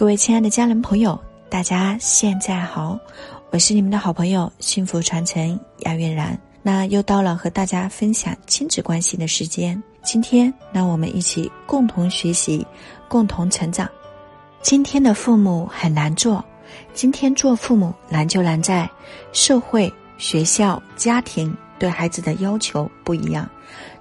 各位亲爱的家人朋友，大家现在好，我是你们的好朋友幸福传承亚月然。那又到了和大家分享亲子关系的时间，今天让我们一起共同学习，共同成长。今天的父母很难做，今天做父母难就难在社会、学校、家庭对孩子的要求不一样，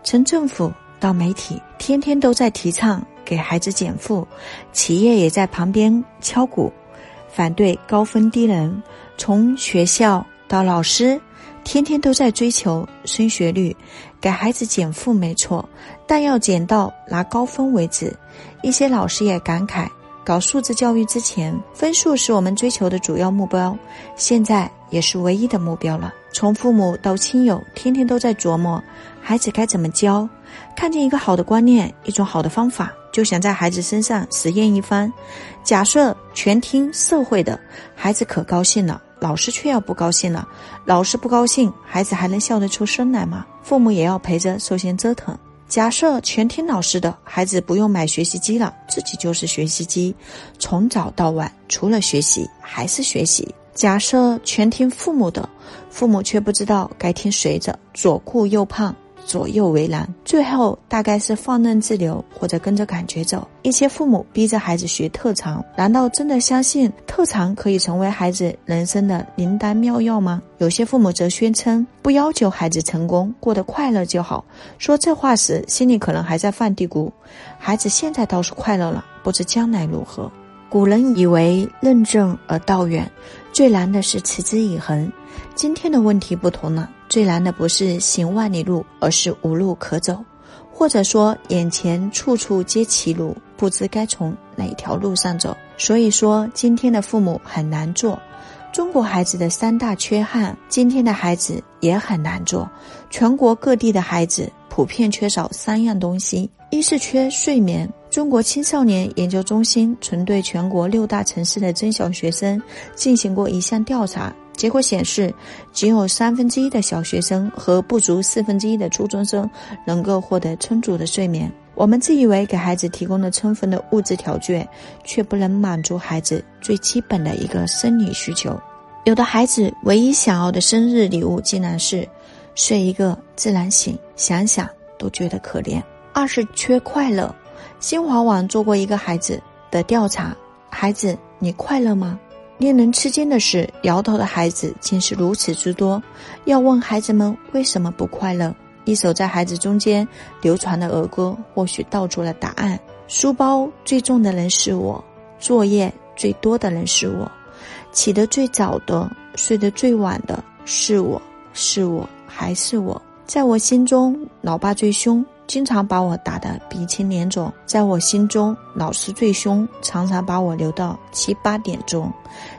从政府到媒体，天天都在提倡。给孩子减负，企业也在旁边敲鼓，反对高分低能。从学校到老师，天天都在追求升学率，给孩子减负没错，但要减到拿高分为止。一些老师也感慨，搞素质教育之前，分数是我们追求的主要目标，现在也是唯一的目标了。从父母到亲友，天天都在琢磨孩子该怎么教，看见一个好的观念，一种好的方法。就想在孩子身上实验一番，假设全听社会的，孩子可高兴了；老师却要不高兴了，老师不高兴，孩子还能笑得出声来吗？父母也要陪着受些折腾。假设全听老师的，孩子不用买学习机了，自己就是学习机，从早到晚除了学习还是学习。假设全听父母的，父母却不知道该听谁的，左顾右盼。左右为难，最后大概是放任自流，或者跟着感觉走。一些父母逼着孩子学特长，难道真的相信特长可以成为孩子人生的灵丹妙药吗？有些父母则宣称不要求孩子成功，过得快乐就好。说这话时，心里可能还在犯嘀咕：孩子现在倒是快乐了，不知将来如何。古人以为任正而道远，最难的是持之以恒。今天的问题不同了。最难的不是行万里路，而是无路可走，或者说眼前处处皆歧路，不知该从哪条路上走。所以说，今天的父母很难做。中国孩子的三大缺憾，今天的孩子也很难做。全国各地的孩子普遍缺少三样东西：一是缺睡眠。中国青少年研究中心曾对全国六大城市的中小学生进行过一项调查。结果显示，仅有三分之一的小学生和不足四分之一的初中生能够获得充足的睡眠。我们自以为给孩子提供了充分的物质条件，却不能满足孩子最基本的一个生理需求。有的孩子唯一想要的生日礼物，竟然是睡一个自然醒，想想都觉得可怜。二是缺快乐。新华网做过一个孩子的调查：孩子，你快乐吗？令人吃惊的是，摇头的孩子竟是如此之多。要问孩子们为什么不快乐，一首在孩子中间流传的儿歌或许道出了答案：书包最重的人是我，作业最多的人是我，起得最早的、睡得最晚的是我，是我，还是我。在我心中，老爸最凶。经常把我打得鼻青脸肿，在我心中，老师最凶，常常把我留到七八点钟。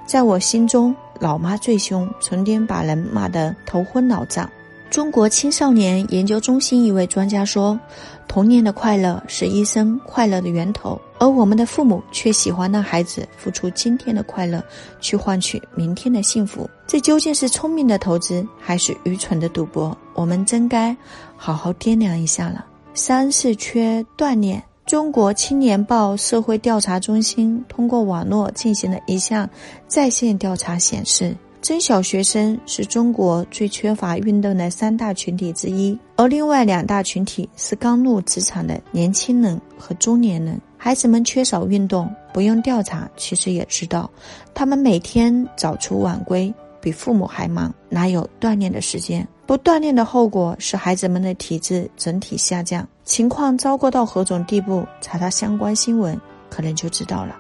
在我心中，老妈最凶，成天把人骂得头昏脑胀。中国青少年研究中心一位专家说：“童年的快乐是一生快乐的源头，而我们的父母却喜欢让孩子付出今天的快乐，去换取明天的幸福。这究竟是聪明的投资，还是愚蠢的赌博？我们真该好好掂量一下了。”三是缺锻炼。中国青年报社会调查中心通过网络进行了一项在线调查，显示，中小学生是中国最缺乏运动的三大群体之一，而另外两大群体是刚入职场的年轻人和中年人。孩子们缺少运动，不用调查，其实也知道，他们每天早出晚归。比父母还忙，哪有锻炼的时间？不锻炼的后果是孩子们的体质整体下降，情况糟糕到何种地步？查查相关新闻，可能就知道了。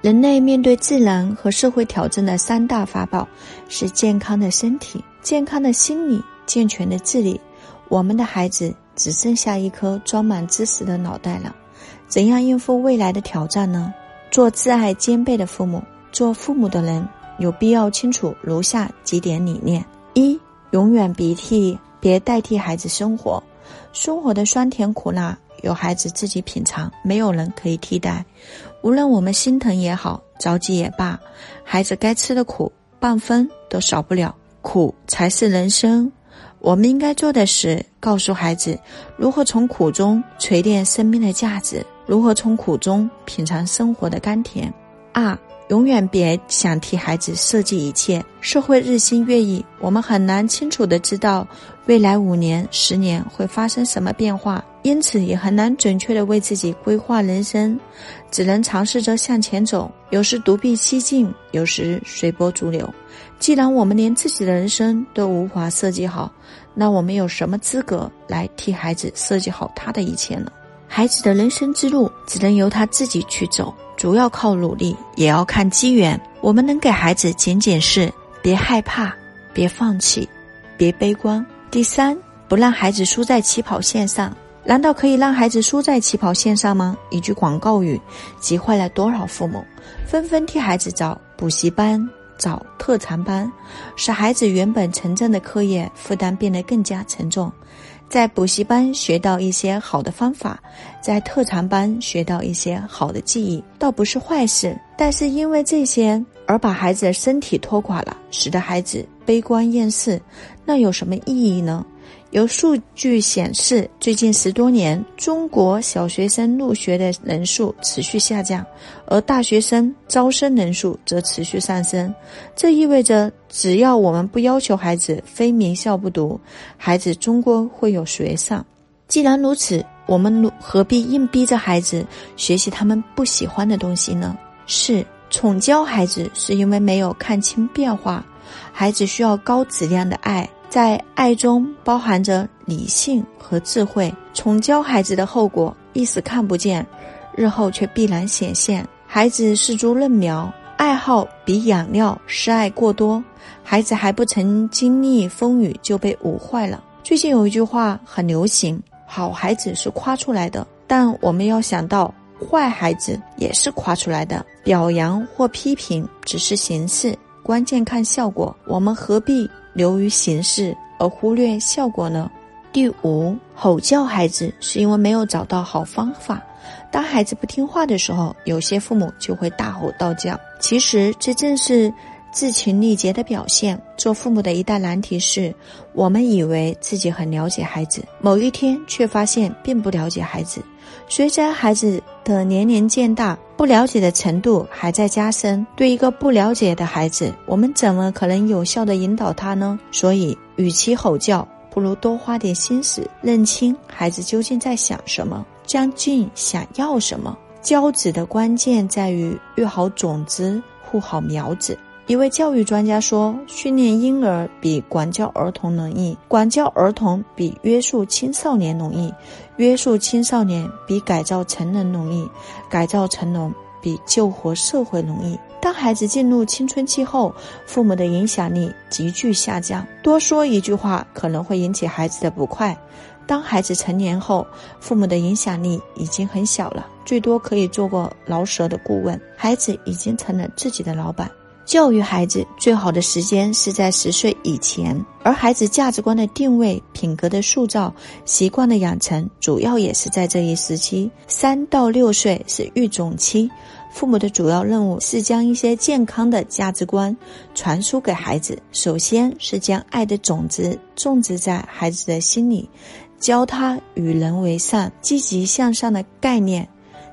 人类面对自然和社会挑战的三大法宝是健康的身体、健康的心理、健全的智力。我们的孩子只剩下一颗装满知识的脑袋了，怎样应付未来的挑战呢？做挚爱兼备的父母，做父母的人。有必要清楚如下几点理念：永远鼻涕别代替孩子生活，生活的酸甜苦辣由孩子自己品尝，没有人可以替代。无论我们心疼也好，着急也罢，孩子该吃的苦半分都少不了，苦才是人生。我们应该做的是告诉孩子如何从苦中锤炼生命的价值，如何从苦中品尝生活的甘甜。二。永远别想替孩子设计一切。社会日新月异，我们很难清楚的知道未来五年、十年会发生什么变化，因此也很难准确的为自己规划人生，只能尝试着向前走。有时独辟蹊径，有时随波逐流。既然我们连自己的人生都无法设计好，那我们有什么资格来替孩子设计好他的一切呢？孩子的人生之路只能由他自己去走。主要靠努力，也要看机缘。我们能给孩子仅仅是别害怕，别放弃，别悲观。第三，不让孩子输在起跑线上。难道可以让孩子输在起跑线上吗？一句广告语，急坏了多少父母，纷纷替孩子找补习班、找特长班，使孩子原本沉重的课业负担变得更加沉重。在补习班学到一些好的方法，在特长班学到一些好的技艺，倒不是坏事。但是因为这些而把孩子的身体拖垮了，使得孩子悲观厌世，那有什么意义呢？有数据显示，最近十多年，中国小学生入学的人数持续下降，而大学生招生人数则持续上升。这意味着，只要我们不要求孩子非名校不读，孩子终归会有学上。既然如此，我们何必硬逼着孩子学习他们不喜欢的东西呢？是宠教孩子，是因为没有看清变化，孩子需要高质量的爱。在爱中包含着理性和智慧。宠教孩子的后果一时看不见，日后却必然显现。孩子是株嫩苗，爱好比养料失爱过多，孩子还不曾经历风雨就被捂坏了。最近有一句话很流行：好孩子是夸出来的，但我们要想到，坏孩子也是夸出来的。表扬或批评只是形式，关键看效果。我们何必？流于形式而忽略效果呢？第五，吼叫孩子是因为没有找到好方法。当孩子不听话的时候，有些父母就会大吼大叫。其实这正是自情力竭的表现。做父母的一大难题是，我们以为自己很了解孩子，某一天却发现并不了解孩子。随着孩子的年龄渐大，不了解的程度还在加深。对一个不了解的孩子，我们怎么可能有效的引导他呢？所以，与其吼叫，不如多花点心思，认清孩子究竟在想什么，将近想要什么。教子的关键在于育好种子，护好苗子。一位教育专家说：“训练婴儿比管教儿童容易，管教儿童比约束青少年容易，约束青少年比改造成人容易，改造成人比救活社会容易。”当孩子进入青春期后，父母的影响力急剧下降，多说一句话可能会引起孩子的不快。当孩子成年后，父母的影响力已经很小了，最多可以做个老舍的顾问，孩子已经成了自己的老板。教育孩子最好的时间是在十岁以前，而孩子价值观的定位、品格的塑造、习惯的养成，主要也是在这一时期。三到六岁是育种期，父母的主要任务是将一些健康的价值观传输给孩子。首先是将爱的种子种植在孩子的心里，教他与人为善、积极向上的概念；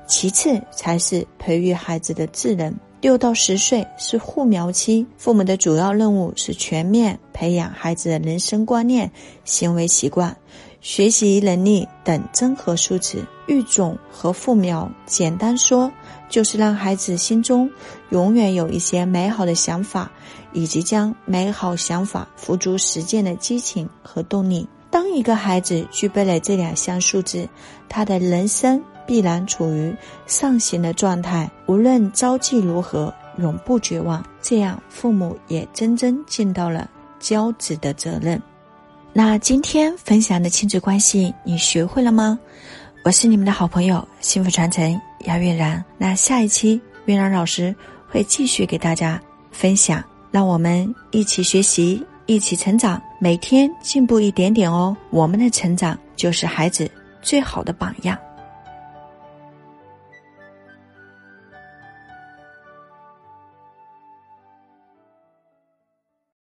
其次才是培育孩子的智能。六到十岁是护苗期，父母的主要任务是全面培养孩子的人生观念、行为习惯、学习能力等综合素质。育种和护苗，简单说就是让孩子心中永远有一些美好的想法，以及将美好想法付诸实践的激情和动力。当一个孩子具备了这两项素质，他的人生。必然处于上行的状态，无论朝气如何，永不绝望。这样，父母也真正尽到了教子的责任。那今天分享的亲子关系，你学会了吗？我是你们的好朋友幸福传承姚月然。那下一期月然老师会继续给大家分享，让我们一起学习，一起成长，每天进步一点点哦。我们的成长就是孩子最好的榜样。